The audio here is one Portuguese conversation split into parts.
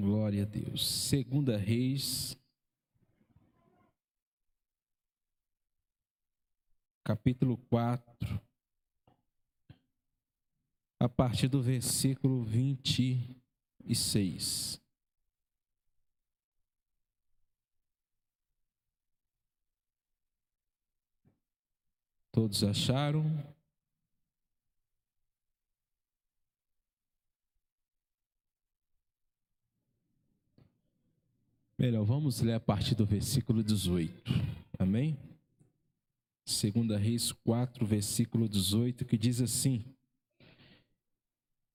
Glória a Deus. Segunda Reis, capítulo 4, a partir do versículo 26. Todos acharam? Melhor, vamos ler a partir do versículo 18. Amém? Segunda Reis 4, versículo 18, que diz assim: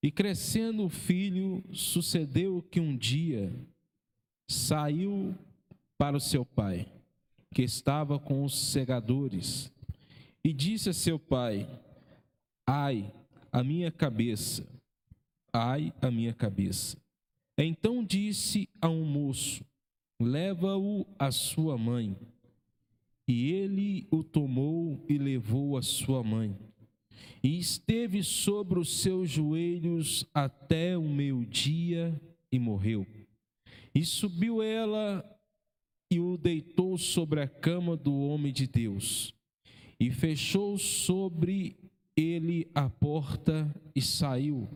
E crescendo o filho, sucedeu que um dia saiu para o seu pai, que estava com os segadores, e disse a seu pai: Ai, a minha cabeça, ai, a minha cabeça. Então disse a um moço: leva-o à sua mãe. E ele o tomou e levou à sua mãe. E esteve sobre os seus joelhos até o meio-dia e morreu. E subiu ela e o deitou sobre a cama do homem de Deus. E fechou sobre ele a porta e saiu.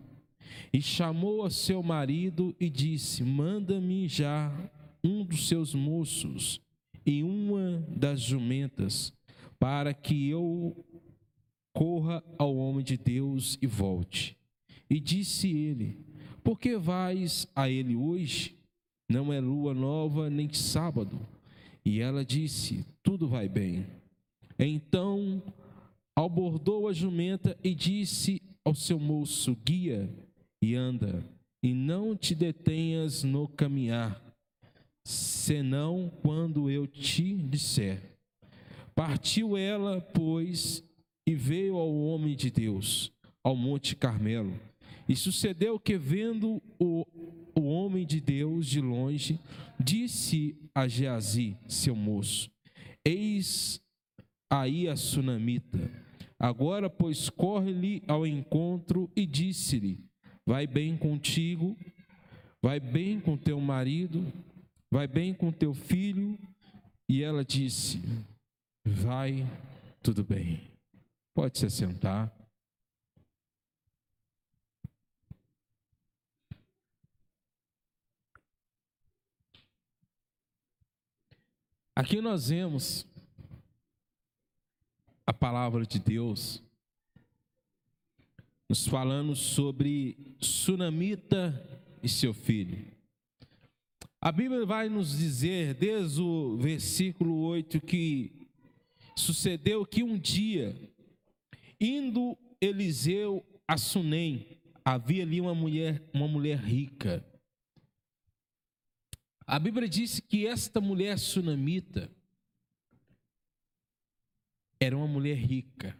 E chamou a seu marido e disse: Manda-me já um dos seus moços e uma das jumentas, para que eu corra ao homem de Deus e volte. E disse ele: Por que vais a ele hoje? Não é lua nova nem sábado. E ela disse: Tudo vai bem. Então abordou a jumenta e disse ao seu moço: Guia e anda, e não te detenhas no caminhar senão quando eu te disser. Partiu ela, pois, e veio ao homem de Deus, ao Monte Carmelo. E sucedeu que, vendo o, o homem de Deus de longe, disse a Geazi, seu moço: Eis aí a sunamita. Agora, pois, corre-lhe ao encontro e disse-lhe: Vai bem contigo, vai bem com teu marido, Vai bem com teu filho? E ela disse: Vai, tudo bem. Pode se assentar. Aqui nós vemos a palavra de Deus nos falando sobre Sunamita e seu filho. A Bíblia vai nos dizer, desde o versículo 8, que sucedeu que um dia, indo Eliseu a Sunem, havia ali uma mulher, uma mulher rica. A Bíblia disse que esta mulher sunamita era uma mulher rica.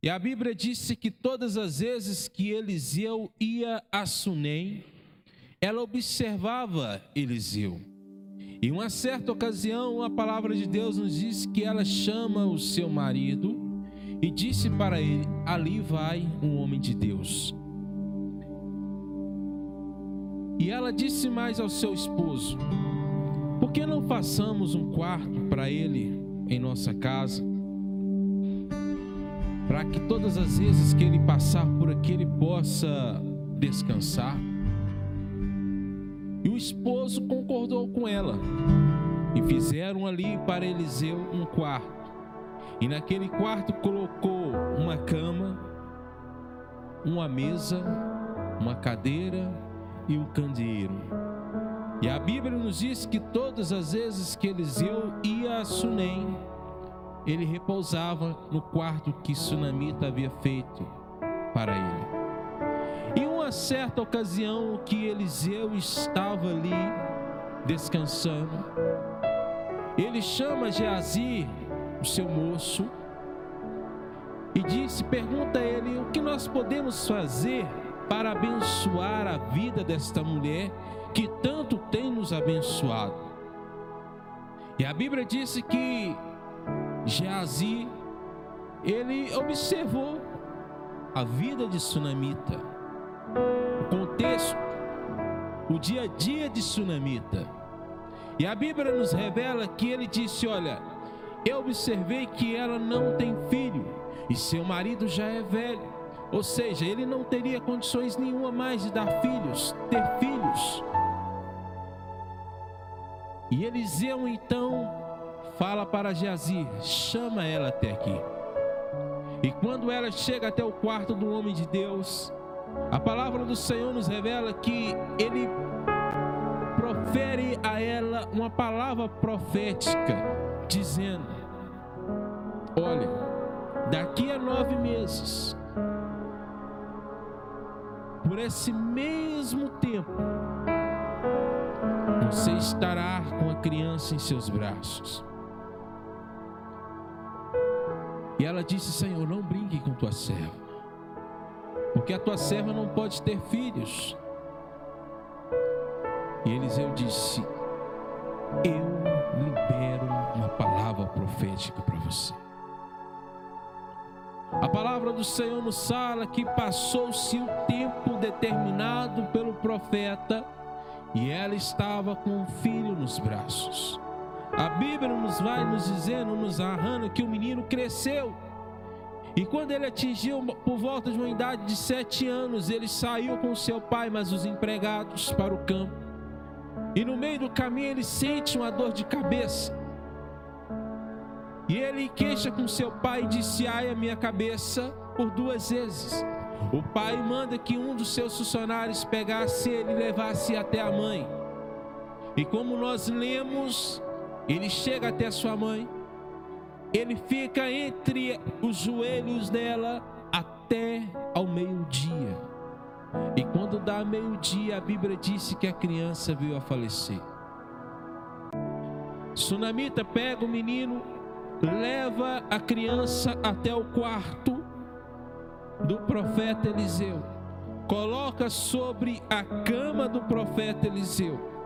E a Bíblia disse que todas as vezes que Eliseu ia a Sunem, ela observava Eliseu. Em uma certa ocasião, a palavra de Deus nos diz que ela chama o seu marido e disse para ele: Ali vai um homem de Deus. E ela disse mais ao seu esposo: Por que não façamos um quarto para ele em nossa casa? Para que todas as vezes que ele passar por aqui, ele possa descansar. E o esposo concordou com ela. E fizeram ali para Eliseu um quarto. E naquele quarto colocou uma cama, uma mesa, uma cadeira e um candeeiro. E a Bíblia nos diz que todas as vezes que Eliseu ia a Sunem, ele repousava no quarto que Sunamita havia feito para ele certa ocasião que Eliseu estava ali descansando, ele chama Geazi, o seu moço, e disse: pergunta a ele o que nós podemos fazer para abençoar a vida desta mulher que tanto tem nos abençoado. E a Bíblia disse que Geazi ele observou a vida de Sunamita o contexto o dia a dia de Sunamita. E a Bíblia nos revela que ele disse: Olha, eu observei que ela não tem filho e seu marido já é velho. Ou seja, ele não teria condições nenhuma mais de dar filhos, ter filhos. E Eliseu então fala para Geazi: chama ela até aqui. E quando ela chega até o quarto do homem de Deus, a palavra do Senhor nos revela que ele profere a ela uma palavra profética, dizendo: Olha, daqui a nove meses, por esse mesmo tempo, você estará com a criança em seus braços. E ela disse: Senhor, não brinque com tua serva, porque a tua serva não pode ter filhos. E Eliseu disse: Eu libero uma palavra profética para você. A palavra do Senhor nos fala que passou-se o tempo determinado pelo profeta e ela estava com um filho nos braços. A Bíblia nos vai nos dizendo, nos narrando que o menino cresceu. E quando ele atingiu por volta de uma idade de sete anos, ele saiu com seu pai, mas os empregados para o campo. E no meio do caminho ele sente uma dor de cabeça. E ele queixa com seu pai e disse: Ai, a minha cabeça, por duas vezes. O pai manda que um dos seus funcionários pegasse ele e levasse até a mãe. E como nós lemos ele chega até sua mãe, ele fica entre os joelhos dela até ao meio-dia. E quando dá meio-dia, a Bíblia disse que a criança veio a falecer. Sunamita pega o menino, leva a criança até o quarto do profeta Eliseu, coloca sobre a cama do profeta Eliseu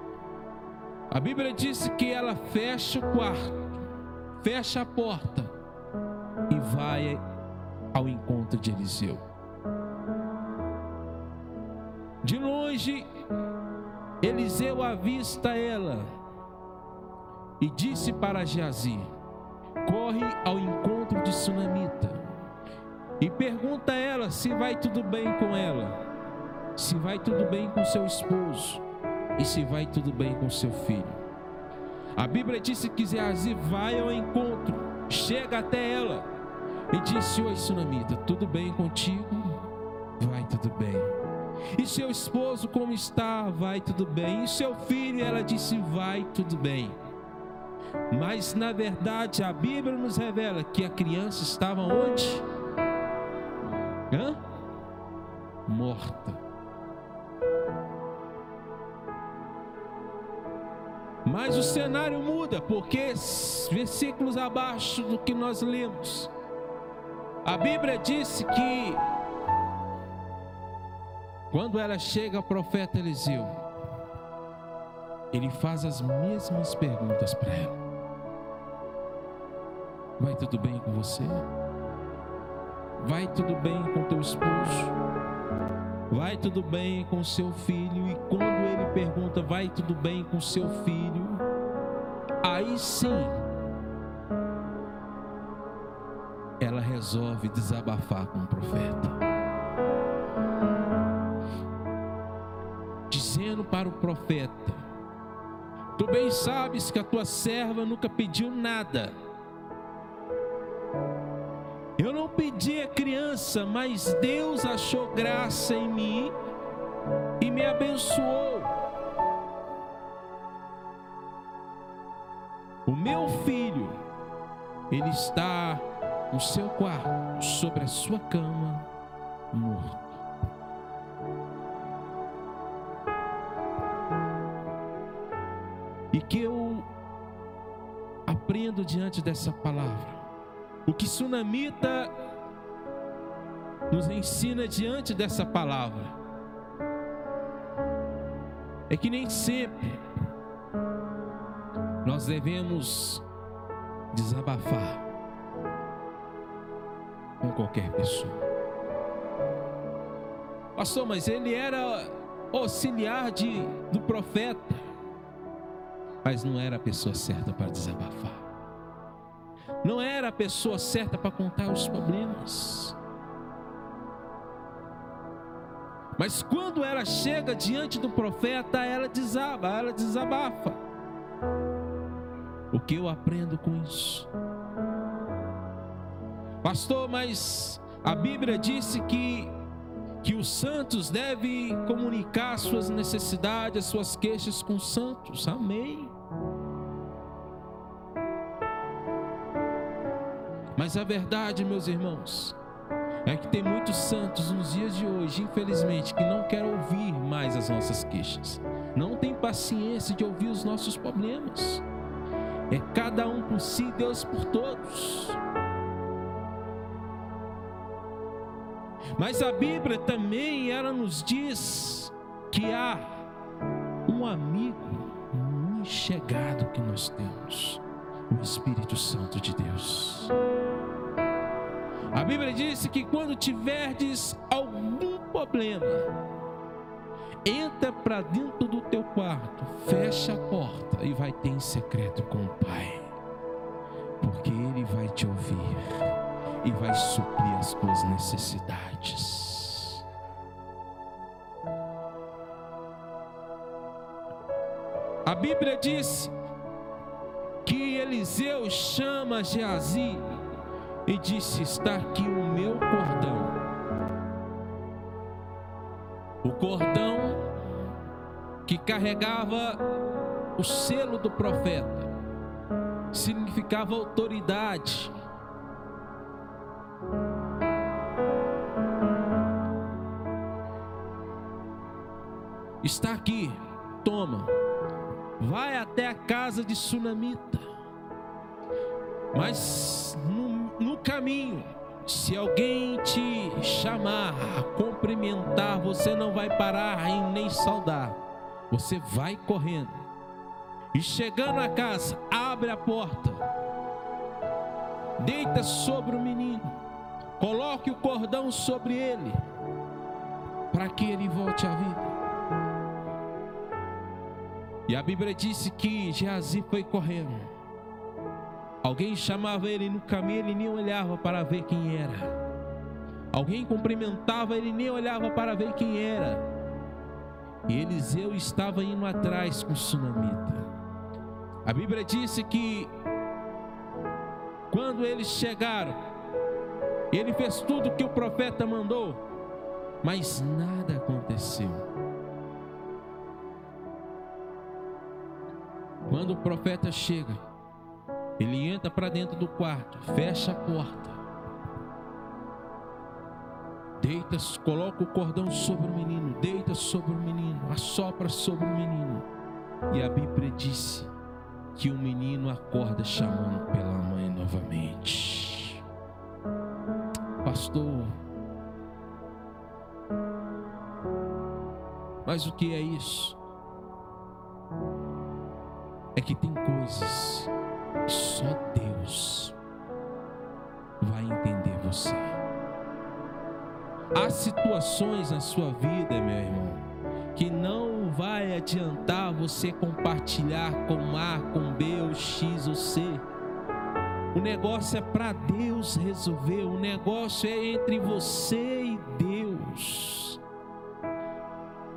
a Bíblia diz que ela fecha o quarto, fecha a porta e vai ao encontro de Eliseu. De longe, Eliseu avista ela e disse para Geazi: corre ao encontro de Sunamita e pergunta a ela se vai tudo bem com ela, se vai tudo bem com seu esposo e se vai tudo bem com seu filho. A Bíblia disse que Geazi vai ao encontro, chega até ela e disse: Oi, Sunamita, tudo bem contigo? Vai tudo bem. E seu esposo como está? Vai tudo bem. E seu filho? Ela disse: Vai tudo bem. Mas na verdade a Bíblia nos revela que a criança estava onde? Hã? Morta. Mas o cenário muda, porque versículos abaixo do que nós lemos, a Bíblia disse que quando ela chega ao profeta Eliseu, ele faz as mesmas perguntas para ela: Vai tudo bem com você? Vai tudo bem com teu esposo? Vai tudo bem com seu filho? E quando ele pergunta, vai tudo bem com seu filho? Aí sim, ela resolve desabafar com o profeta. Dizendo para o profeta: Tu bem sabes que a tua serva nunca pediu nada eu não pedi a criança, mas Deus achou graça em mim e me abençoou. O meu filho, ele está no seu quarto, sobre a sua cama, morto. E que eu aprendo diante dessa palavra o que Sunamita nos ensina diante dessa palavra é que nem sempre nós devemos desabafar com qualquer pessoa. Pastor, mas ele era auxiliar de, do profeta, mas não era a pessoa certa para desabafar. Não era a pessoa certa para contar os problemas. Mas quando ela chega diante do profeta, ela desaba, ela desabafa. O que eu aprendo com isso? Pastor, mas a Bíblia disse que que os santos devem comunicar suas necessidades, suas queixas com os santos. Amém. Mas a verdade, meus irmãos, é que tem muitos santos nos dias de hoje, infelizmente, que não querem ouvir mais as nossas queixas. Não tem paciência de ouvir os nossos problemas. É cada um por si, Deus por todos. Mas a Bíblia também ela nos diz que há um amigo muito chegado que nós temos, o Espírito Santo de Deus. A Bíblia diz que quando tiverdes algum problema, entra para dentro do teu quarto, fecha a porta e vai ter em secreto com o Pai, porque Ele vai te ouvir e vai suprir as tuas necessidades. A Bíblia diz que Eliseu chama Geazi e disse: Está aqui o meu cordão. O cordão que carregava o selo do profeta, significava autoridade. Está aqui, toma, vai até a casa de Sunamita, mas no no caminho, se alguém te chamar cumprimentar, você não vai parar em nem saudar. Você vai correndo. E chegando à casa, abre a porta. Deita sobre o menino. Coloque o cordão sobre ele. Para que ele volte à vida. E a Bíblia disse que Geazi foi correndo Alguém chamava ele no caminho, ele nem olhava para ver quem era. Alguém cumprimentava, ele nem olhava para ver quem era. E Eliseu estava indo atrás com o sunamita. A Bíblia disse que quando eles chegaram, ele fez tudo o que o profeta mandou, mas nada aconteceu. Quando o profeta chega, ele entra para dentro do quarto, fecha a porta. Deita, coloca o cordão sobre o menino, deita sobre o menino, assopra sobre o menino. E a Bíblia disse que o menino acorda chamando pela mãe novamente. Pastor, mas o que é isso? É que tem coisas só Deus vai entender você. Há situações na sua vida, meu irmão, que não vai adiantar você compartilhar com A, com B, ou X ou C. O negócio é para Deus resolver, o negócio é entre você e Deus.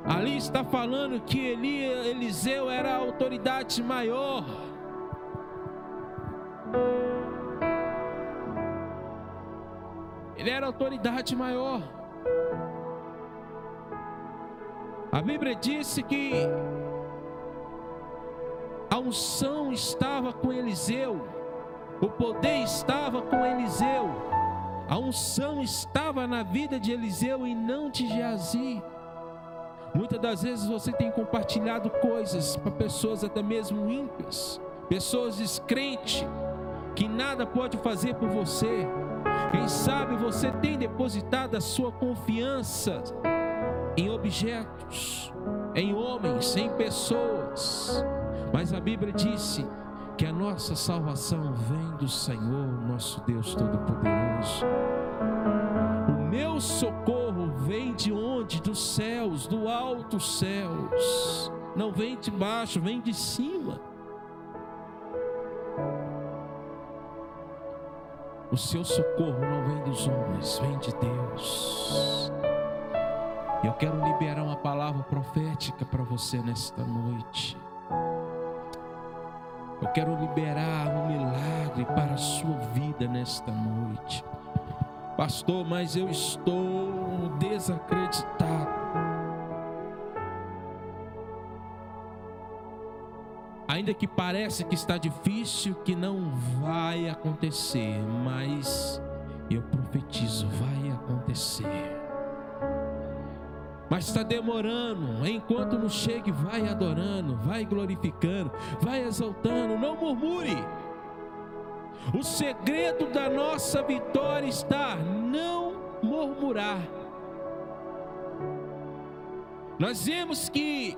Ali está falando que Eli, Eliseu era a autoridade maior. Ele era a autoridade maior. A Bíblia disse que a unção estava com Eliseu, o poder estava com Eliseu, a unção estava na vida de Eliseu e não de Geazi. Muitas das vezes você tem compartilhado coisas para pessoas até mesmo ímpias, pessoas descrentes, que nada pode fazer por você. Quem sabe você tem depositado a sua confiança em objetos, em homens, em pessoas. Mas a Bíblia disse que a nossa salvação vem do Senhor, nosso Deus Todo-Poderoso. O meu socorro socorro vem de onde? Dos céus, do alto céus. Não vem de baixo, vem de cima. O seu socorro não vem dos homens, vem de Deus. Eu quero liberar uma palavra profética para você nesta noite. Eu quero liberar um milagre para a sua vida nesta noite. Pastor, mas eu estou desacreditado. Ainda que pareça que está difícil, que não vai acontecer, mas eu profetizo, vai acontecer. Mas está demorando, enquanto não chegue, vai adorando, vai glorificando, vai exaltando, não murmure. O segredo da nossa vitória está não murmurar. Nós vemos que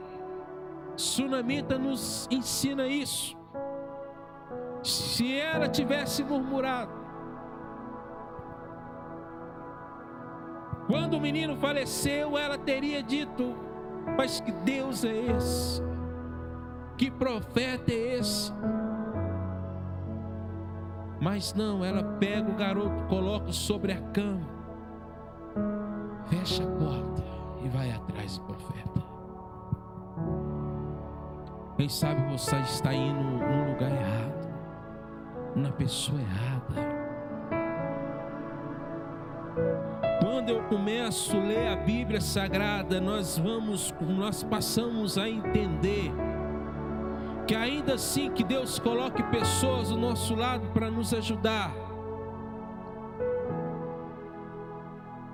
Sunamita nos ensina isso. Se ela tivesse murmurado, quando o menino faleceu, ela teria dito: Mas que Deus é esse? Que profeta é esse? Mas não, ela pega o garoto, coloca sobre a cama, fecha a porta e vai atrás do profeta. Quem sabe você está indo no lugar errado, na pessoa errada. Quando eu começo a ler a Bíblia Sagrada, nós vamos, nós passamos a entender que ainda assim que Deus coloque pessoas do nosso lado para nos ajudar.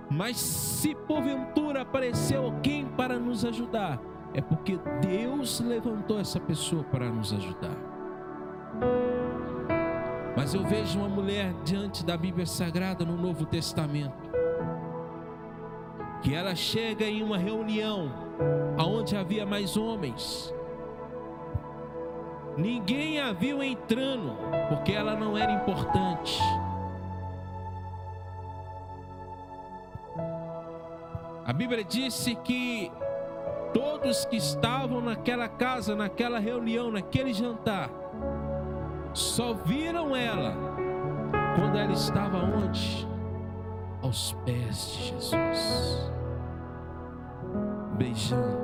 Mas se porventura apareceu alguém para nos ajudar, é porque Deus levantou essa pessoa para nos ajudar. Mas eu vejo uma mulher diante da Bíblia Sagrada no Novo Testamento, que ela chega em uma reunião aonde havia mais homens, Ninguém a viu entrando, porque ela não era importante. A Bíblia disse que todos que estavam naquela casa, naquela reunião, naquele jantar, só viram ela quando ela estava onde? Aos pés de Jesus, beijando,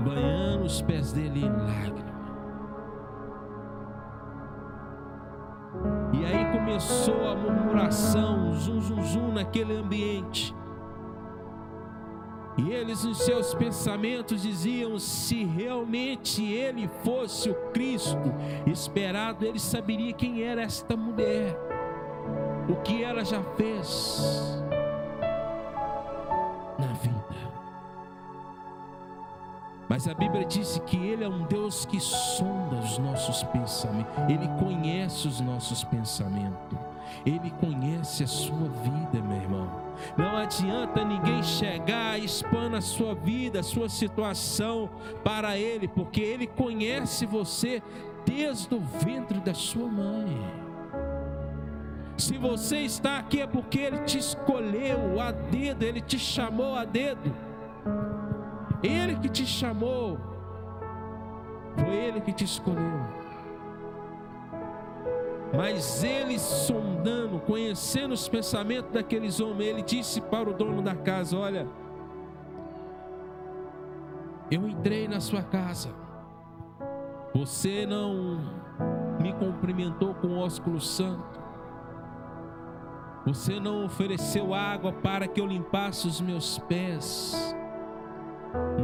banhando os pés dele em lágrimas. Começou a murmuração, zum, zum, zum naquele ambiente. E eles, nos seus pensamentos, diziam: se realmente ele fosse o Cristo esperado, ele saberia quem era esta mulher, o que ela já fez na vida. Mas a Bíblia diz que Ele é um Deus que sonda os nossos pensamentos, Ele conhece os nossos pensamentos, Ele conhece a sua vida, meu irmão. Não adianta ninguém chegar e expor a sua vida, a sua situação para Ele, porque Ele conhece você desde o ventre da sua mãe. Se você está aqui é porque Ele te escolheu a dedo, Ele te chamou a dedo. Ele que te chamou, foi Ele que te escolheu. Mas ele sondando, conhecendo os pensamentos daqueles homens, ele disse para o dono da casa: Olha, eu entrei na sua casa, você não me cumprimentou com ósculo santo, você não ofereceu água para que eu limpasse os meus pés.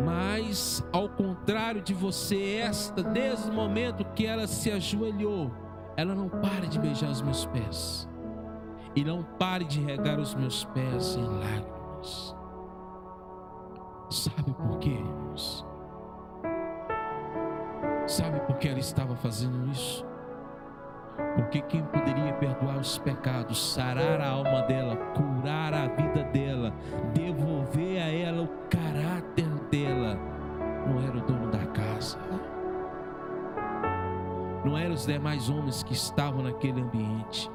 Mas, ao contrário de você, esta, desde o momento que ela se ajoelhou, ela não para de beijar os meus pés. E não pare de regar os meus pés em lágrimas. Sabe por quê, irmãos? Sabe por que ela estava fazendo isso? Porque quem poderia perdoar os pecados, sarar a alma dela, curar a vida dela, devolver a ela o caráter dela, não era o dono da casa, não eram os demais homens que estavam naquele ambiente,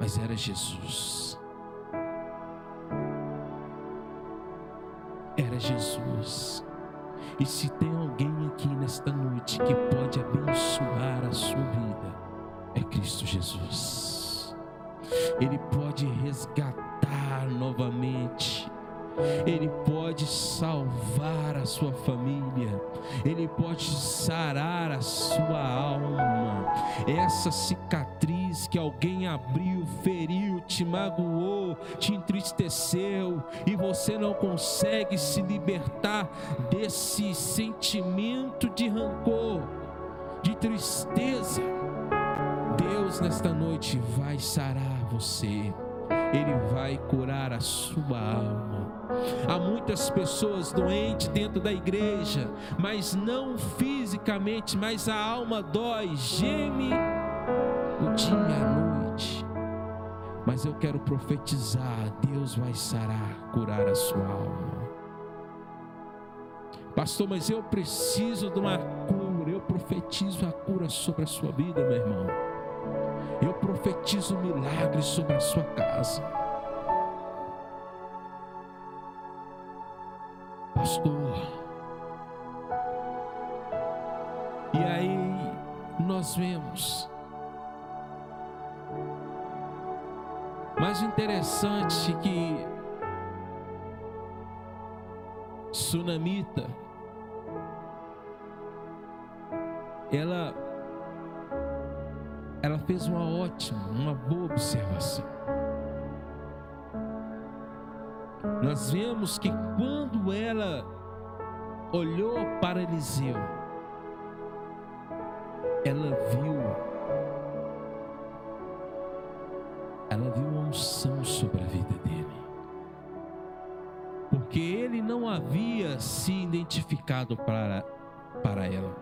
mas era Jesus. Jesus. E se tem alguém aqui nesta noite que pode abençoar a sua vida, é Cristo Jesus. Ele pode resgatar novamente ele pode salvar a sua família, Ele pode sarar a sua alma. Essa cicatriz que alguém abriu, feriu, te magoou, te entristeceu e você não consegue se libertar desse sentimento de rancor, de tristeza. Deus nesta noite vai sarar você. Ele vai curar a sua alma. Há muitas pessoas doentes dentro da igreja, mas não fisicamente, mas a alma dói, geme o dia a noite. Mas eu quero profetizar: Deus vai sarar, curar a sua alma. Pastor, mas eu preciso de uma cura. Eu profetizo a cura sobre a sua vida, meu irmão. Eu profetizo milagres sobre a sua casa. Pastor. E aí nós vemos. O interessante que Sunamita ela ela fez uma ótima, uma boa observação. Nós vemos que quando ela olhou para Eliseu, ela viu, ela viu uma unção sobre a vida dele, porque ele não havia se identificado para, para ela.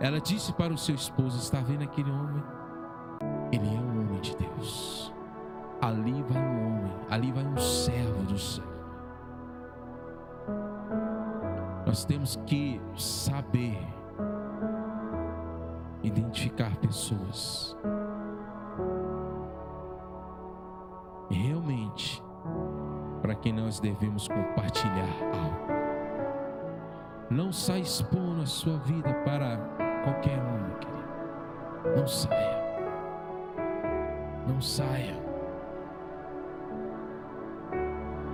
Ela disse para o seu esposo: Está vendo aquele homem? Ele é um homem de Deus. Ali vai um homem, ali vai um servo do Senhor. Nós temos que saber identificar pessoas. Quem nós devemos compartilhar algo. Não saia expondo a sua vida para qualquer um, querido. Não saia. Não saia.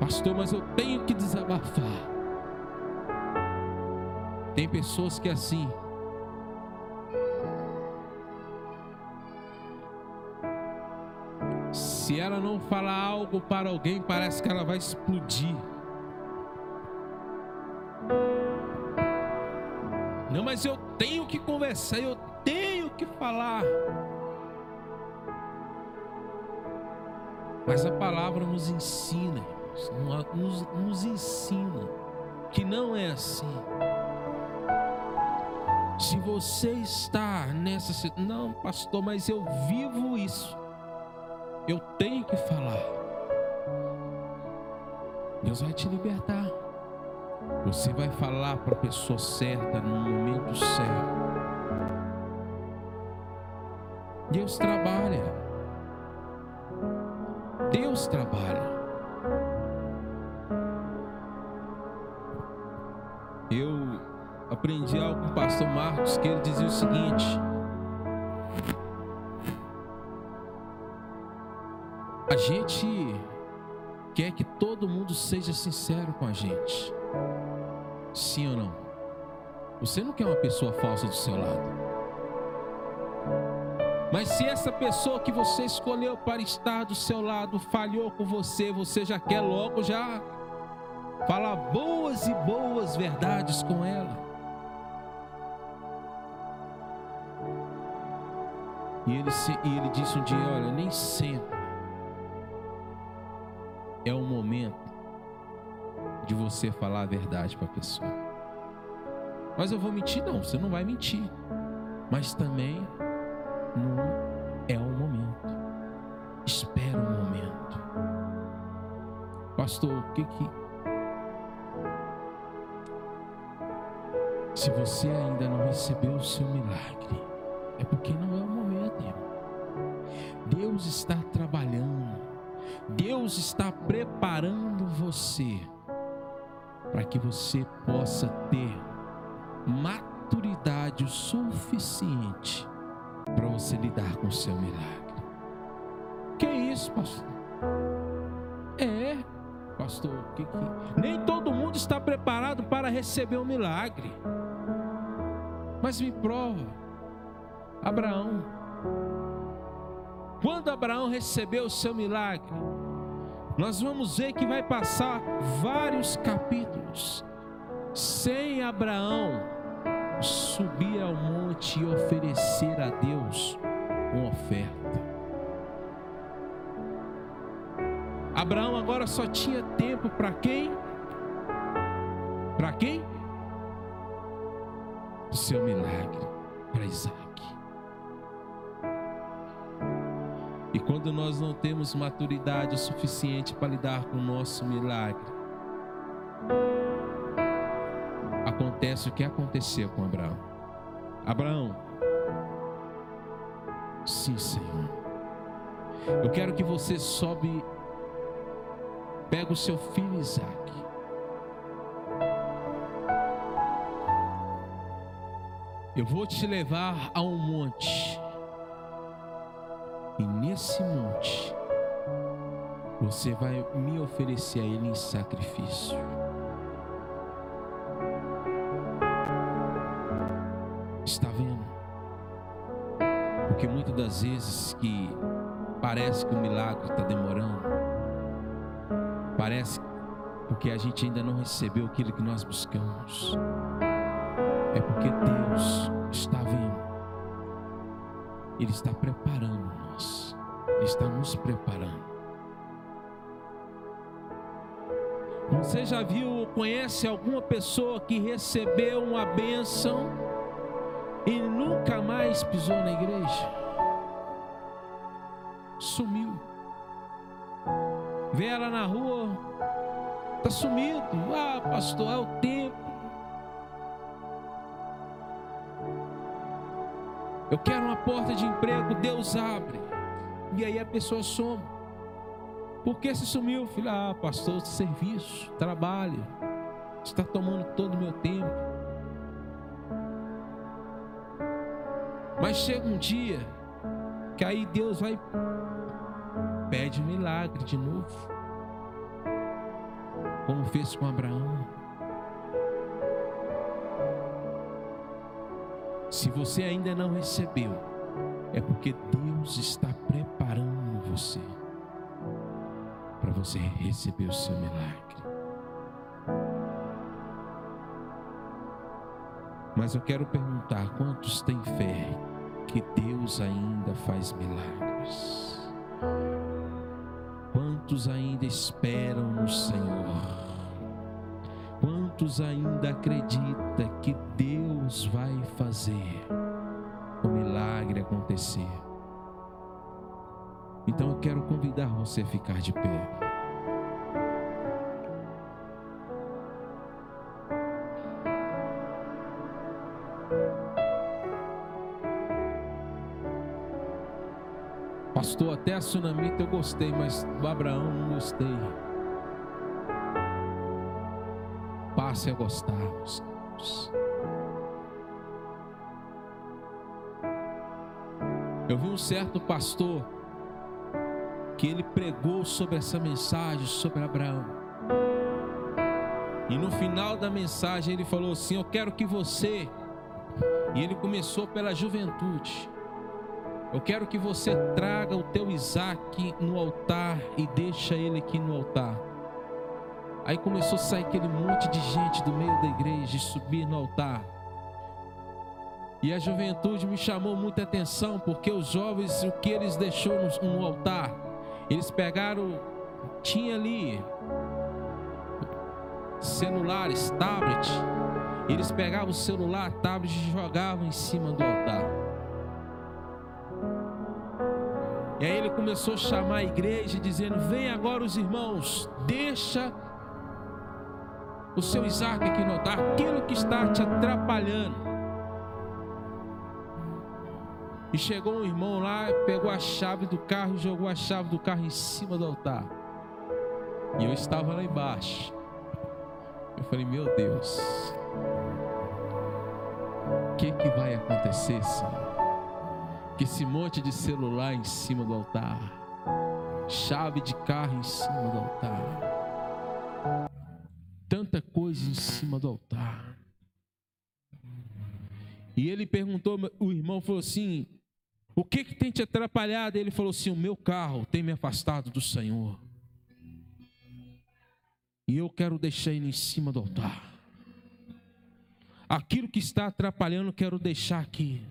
Pastor, mas eu tenho que desabafar. Tem pessoas que assim. Se ela não falar algo para alguém, parece que ela vai explodir. Não, mas eu tenho que conversar, eu tenho que falar. Mas a palavra nos ensina, nos, nos ensina que não é assim. Se você está nessa situação, não, pastor, mas eu vivo isso, eu tenho que falar. Deus vai te libertar. Você vai falar para a pessoa certa no momento certo. Deus trabalha. Deus trabalha. Eu aprendi algo com o pastor Marcos que ele dizia o seguinte: A gente quer que todo mundo seja sincero com a gente. Sim ou não? Você não quer uma pessoa falsa do seu lado. Mas se essa pessoa que você escolheu para estar do seu lado falhou com você, você já quer logo já falar boas e boas verdades com ela. E ele, e ele disse um dia: Olha, nem sempre é o momento de você falar a verdade para a pessoa. Mas eu vou mentir? Não, você não vai mentir. Mas também não é o momento. Espera um momento. Pastor, o que que. Se você ainda não recebeu o seu milagre, é porque não é o momento. Deus está trabalhando Deus está preparando você para que você possa ter maturidade o suficiente para você lidar com o seu milagre. Que isso, pastor? É, pastor, que, que... nem todo mundo está preparado para receber o um milagre. Mas me prova, Abraão. Quando Abraão recebeu o seu milagre, nós vamos ver que vai passar vários capítulos sem Abraão subir ao monte e oferecer a Deus uma oferta. Abraão agora só tinha tempo para quem? Para quem? O seu milagre para Isaac. E quando nós não temos maturidade o suficiente para lidar com o nosso milagre, acontece o que aconteceu com Abraão. Abraão, sim, Senhor. Eu quero que você sobe, pega o seu filho Isaac. Eu vou te levar a um monte. E nesse monte, você vai me oferecer a ele em sacrifício. Está vendo? Porque muitas das vezes que parece que o milagre está demorando, parece porque a gente ainda não recebeu aquilo que nós buscamos. É porque Deus está vendo. Ele está preparando nós. Está nos preparando. Você já viu ou conhece alguma pessoa que recebeu uma bênção e nunca mais pisou na igreja? Sumiu. Vê ela na rua, está sumido. Ah, pastor, é o tempo. Eu quero uma porta de emprego, Deus abre. E aí a pessoa soma. Por que se sumiu, filho? Ah, pastor, serviço, trabalho. Está tomando todo o meu tempo. Mas chega um dia que aí Deus vai pede um milagre de novo. Como fez com Abraão. Se você ainda não recebeu, é porque Deus está preparando você para você receber o seu milagre. Mas eu quero perguntar: quantos têm fé que Deus ainda faz milagres? Quantos ainda esperam no Senhor? Quantos ainda acreditam que Deus vai fazer o milagre acontecer? Então eu quero convidar você a ficar de pé. Pastor, até a tsunamita eu gostei, mas do Abraão não gostei. Passe a gostar, meus Eu vi um certo pastor que ele pregou sobre essa mensagem sobre Abraão. E no final da mensagem ele falou assim: Eu quero que você. E ele começou pela juventude. Eu quero que você traga o teu Isaac no altar e deixa ele aqui no altar. Aí começou a sair aquele monte de gente do meio da igreja e subir no altar. E a juventude me chamou muita atenção, porque os jovens, o que eles deixou no, no altar? Eles pegaram, tinha ali celulares, tablet. Eles pegavam o celular, tablet e jogavam em cima do altar. E aí ele começou a chamar a igreja, dizendo: Vem agora os irmãos, deixa o seu Isaac aqui no altar, aquilo que está te atrapalhando. E chegou um irmão lá, pegou a chave do carro e jogou a chave do carro em cima do altar. E eu estava lá embaixo. Eu falei, meu Deus, o que, que vai acontecer, Senhor? Que esse monte de celular em cima do altar, chave de carro em cima do altar, tanta coisa em cima do altar. E ele perguntou, o irmão falou assim: o que, que tem te atrapalhado? Ele falou assim: O meu carro tem me afastado do Senhor. E eu quero deixar ele em cima do altar. Aquilo que está atrapalhando, quero deixar aqui.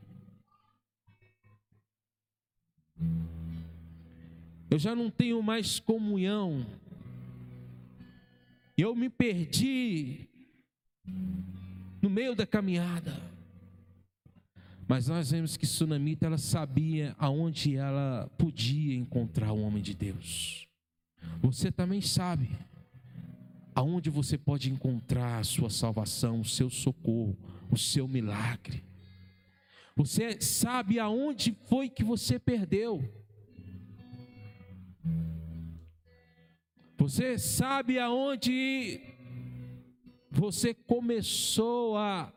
Eu já não tenho mais comunhão. Eu me perdi no meio da caminhada. Mas nós vemos que Sunamita ela sabia aonde ela podia encontrar o homem de Deus. Você também sabe aonde você pode encontrar a sua salvação, o seu socorro, o seu milagre. Você sabe aonde foi que você perdeu. Você sabe aonde você começou a,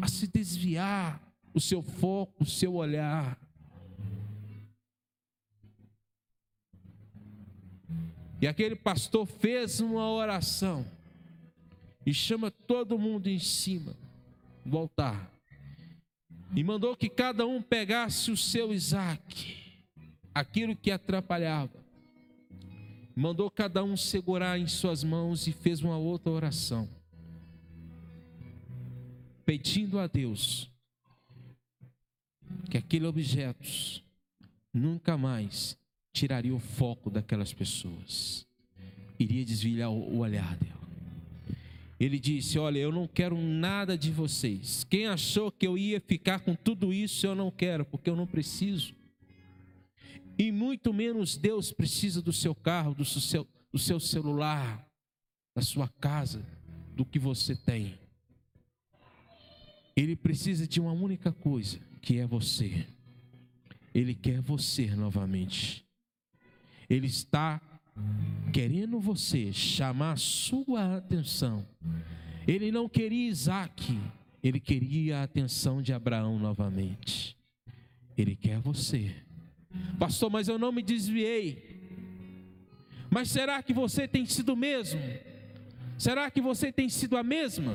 a se desviar, o seu foco, o seu olhar. E aquele pastor fez uma oração e chama todo mundo em cima do altar e mandou que cada um pegasse o seu Isaac, aquilo que atrapalhava. Mandou cada um segurar em suas mãos e fez uma outra oração, pedindo a Deus que aquele objeto nunca mais tiraria o foco daquelas pessoas, iria desviar o olhar dela. Ele disse: Olha, eu não quero nada de vocês. Quem achou que eu ia ficar com tudo isso, eu não quero, porque eu não preciso. E muito menos Deus precisa do seu carro, do seu, do seu celular, da sua casa, do que você tem. Ele precisa de uma única coisa: que é você. Ele quer você novamente. Ele está querendo você chamar a sua atenção. Ele não queria Isaac, ele queria a atenção de Abraão novamente. Ele quer você. Pastor, mas eu não me desviei. Mas será que você tem sido o mesmo? Será que você tem sido a mesma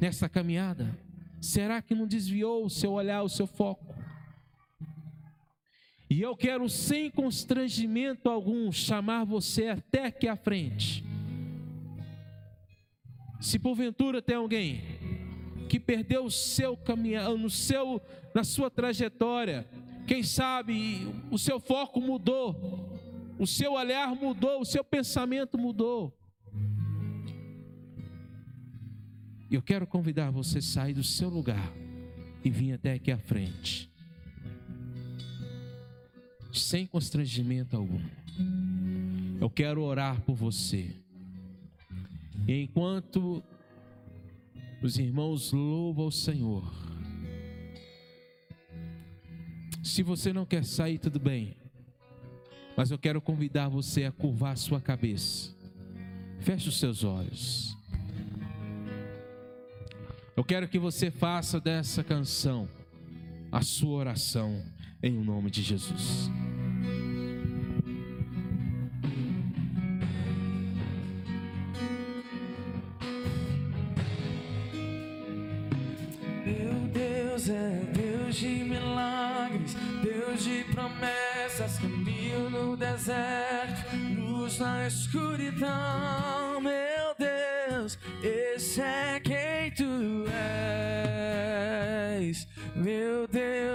nessa caminhada? Será que não desviou o seu olhar, o seu foco? E eu quero, sem constrangimento algum, chamar você até aqui à frente. Se porventura tem alguém que perdeu o seu caminhar, no seu, na sua trajetória, quem sabe o seu foco mudou, o seu olhar mudou, o seu pensamento mudou. Eu quero convidar você a sair do seu lugar e vir até aqui à frente. Sem constrangimento algum. Eu quero orar por você. E enquanto os irmãos louvam o Senhor. Se você não quer sair, tudo bem. Mas eu quero convidar você a curvar sua cabeça. Feche os seus olhos. Eu quero que você faça dessa canção a sua oração em nome de Jesus. Meu Deus é Deus de milagres, Deus de promessas, caminho no deserto, luz na escuridão. Meu Deus, esse é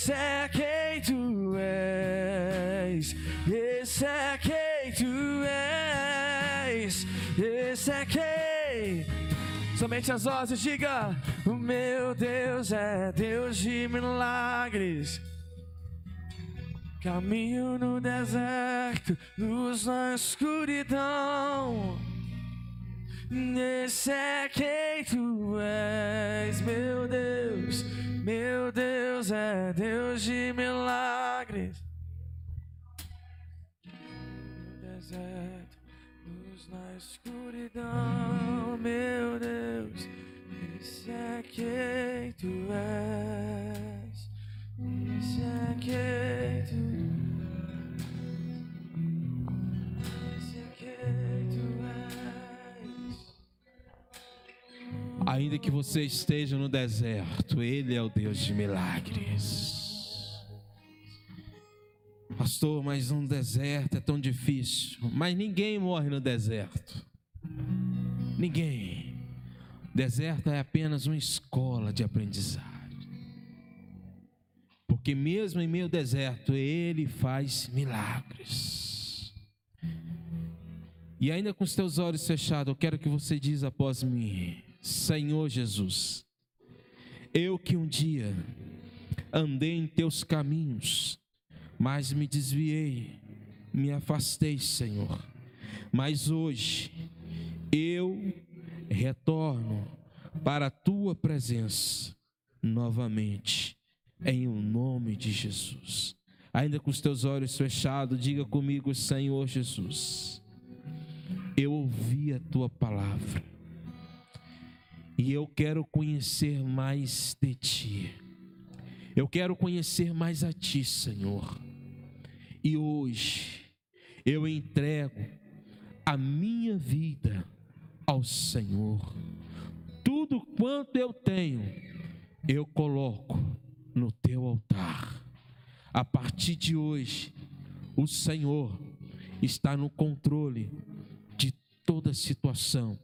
esse é quem tu és, esse é quem tu és, esse é quem. Somente as vozes, diga: O meu Deus é Deus de milagres. Caminho no deserto, luz na escuridão. Esse é quem tu és, meu Deus. Meu Deus é Deus de milagres. No deserto, luz na escuridão, meu Deus. Esse é quem tu és. Esse é quem tu Esse Ainda que você esteja no deserto, Ele é o Deus de milagres. Pastor, mas no deserto é tão difícil. Mas ninguém morre no deserto. Ninguém. Deserto é apenas uma escola de aprendizagem. Porque mesmo em meio ao deserto, Ele faz milagres. E ainda com os teus olhos fechados, eu quero que você diz após mim: Senhor Jesus, eu que um dia andei em teus caminhos, mas me desviei, me afastei, Senhor. Mas hoje eu retorno para a tua presença novamente, em o nome de Jesus. Ainda com os teus olhos fechados, diga comigo, Senhor Jesus. Eu ouvi a tua palavra e eu quero conhecer mais de ti. Eu quero conhecer mais a ti, Senhor. E hoje eu entrego a minha vida ao Senhor. Tudo quanto eu tenho, eu coloco no teu altar. A partir de hoje, o Senhor está no controle de toda situação,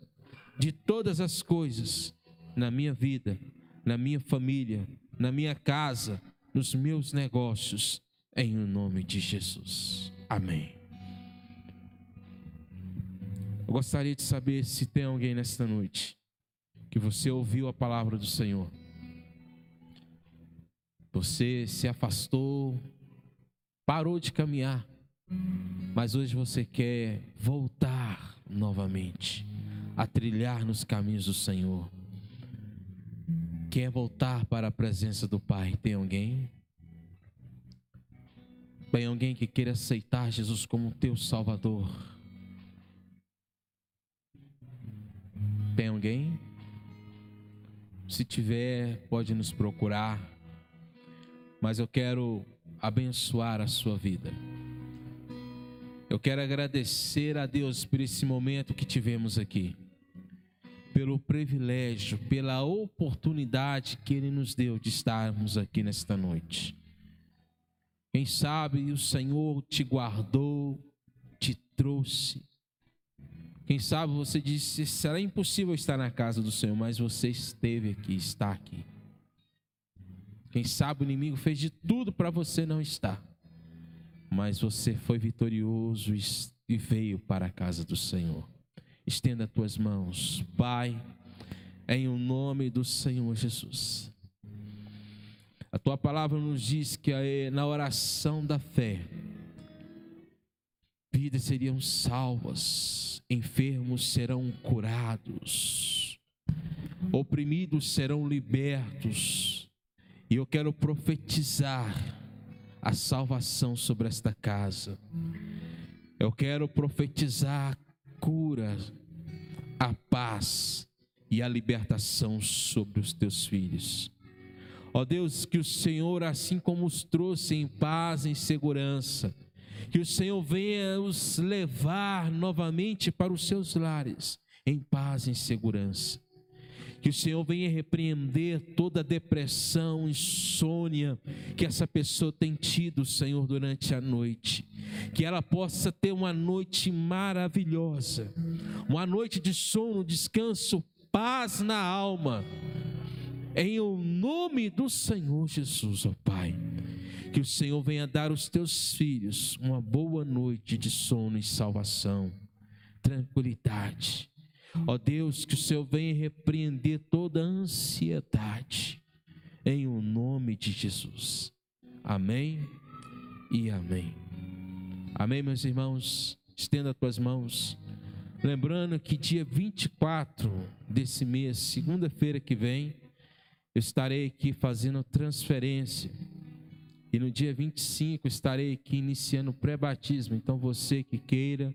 de todas as coisas na minha vida, na minha família, na minha casa, nos meus negócios, em o nome de Jesus. Amém. Eu gostaria de saber se tem alguém nesta noite que você ouviu a palavra do Senhor. Você se afastou, parou de caminhar, mas hoje você quer voltar novamente a trilhar nos caminhos do Senhor. Quer voltar para a presença do Pai? Tem alguém? Tem alguém que queira aceitar Jesus como teu Salvador? Tem alguém? Se tiver, pode nos procurar. Mas eu quero abençoar a sua vida. Eu quero agradecer a Deus por esse momento que tivemos aqui, pelo privilégio, pela oportunidade que Ele nos deu de estarmos aqui nesta noite. Quem sabe o Senhor te guardou, te trouxe. Quem sabe você disse: será impossível estar na casa do Senhor, mas você esteve aqui, está aqui. Quem sabe o inimigo fez de tudo para você não estar, mas você foi vitorioso e veio para a casa do Senhor. Estenda as tuas mãos, Pai, em o nome do Senhor Jesus. A tua palavra nos diz que na oração da fé, vidas seriam salvas, enfermos serão curados, oprimidos serão libertos. E eu quero profetizar a salvação sobre esta casa. Eu quero profetizar cura, a paz e a libertação sobre os teus filhos. Ó Deus, que o Senhor, assim como os trouxe em paz, em segurança, que o Senhor venha os levar novamente para os seus lares, em paz, em segurança. Que o Senhor venha repreender toda depressão, insônia que essa pessoa tem tido, Senhor, durante a noite. Que ela possa ter uma noite maravilhosa, uma noite de sono, descanso, paz na alma em o nome do Senhor Jesus, ó Pai. Que o Senhor venha dar aos teus filhos uma boa noite de sono e salvação, tranquilidade. Ó Deus, que o Senhor venha repreender toda ansiedade, em o nome de Jesus. Amém e amém. Amém, meus irmãos. Estenda as tuas mãos. Lembrando que dia 24 desse mês, segunda-feira que vem, eu estarei aqui fazendo transferência. E no dia 25 estarei aqui iniciando o pré-batismo. Então você que queira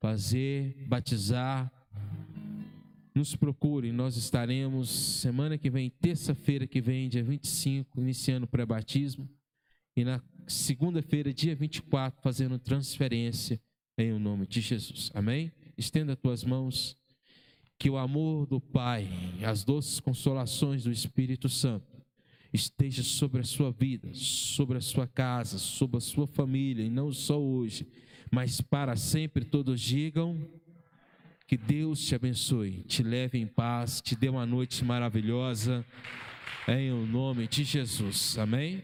fazer, batizar, nos procure. Nós estaremos semana que vem, terça-feira que vem, dia 25, iniciando o pré-batismo. E na segunda-feira, dia 24, fazendo transferência em o nome de Jesus. Amém? Estenda as tuas mãos que o amor do Pai, as doces consolações do Espírito Santo esteja sobre a sua vida, sobre a sua casa, sobre a sua família, e não só hoje, mas para sempre todos digam que Deus te abençoe, te leve em paz, te dê uma noite maravilhosa, em o nome de Jesus. Amém?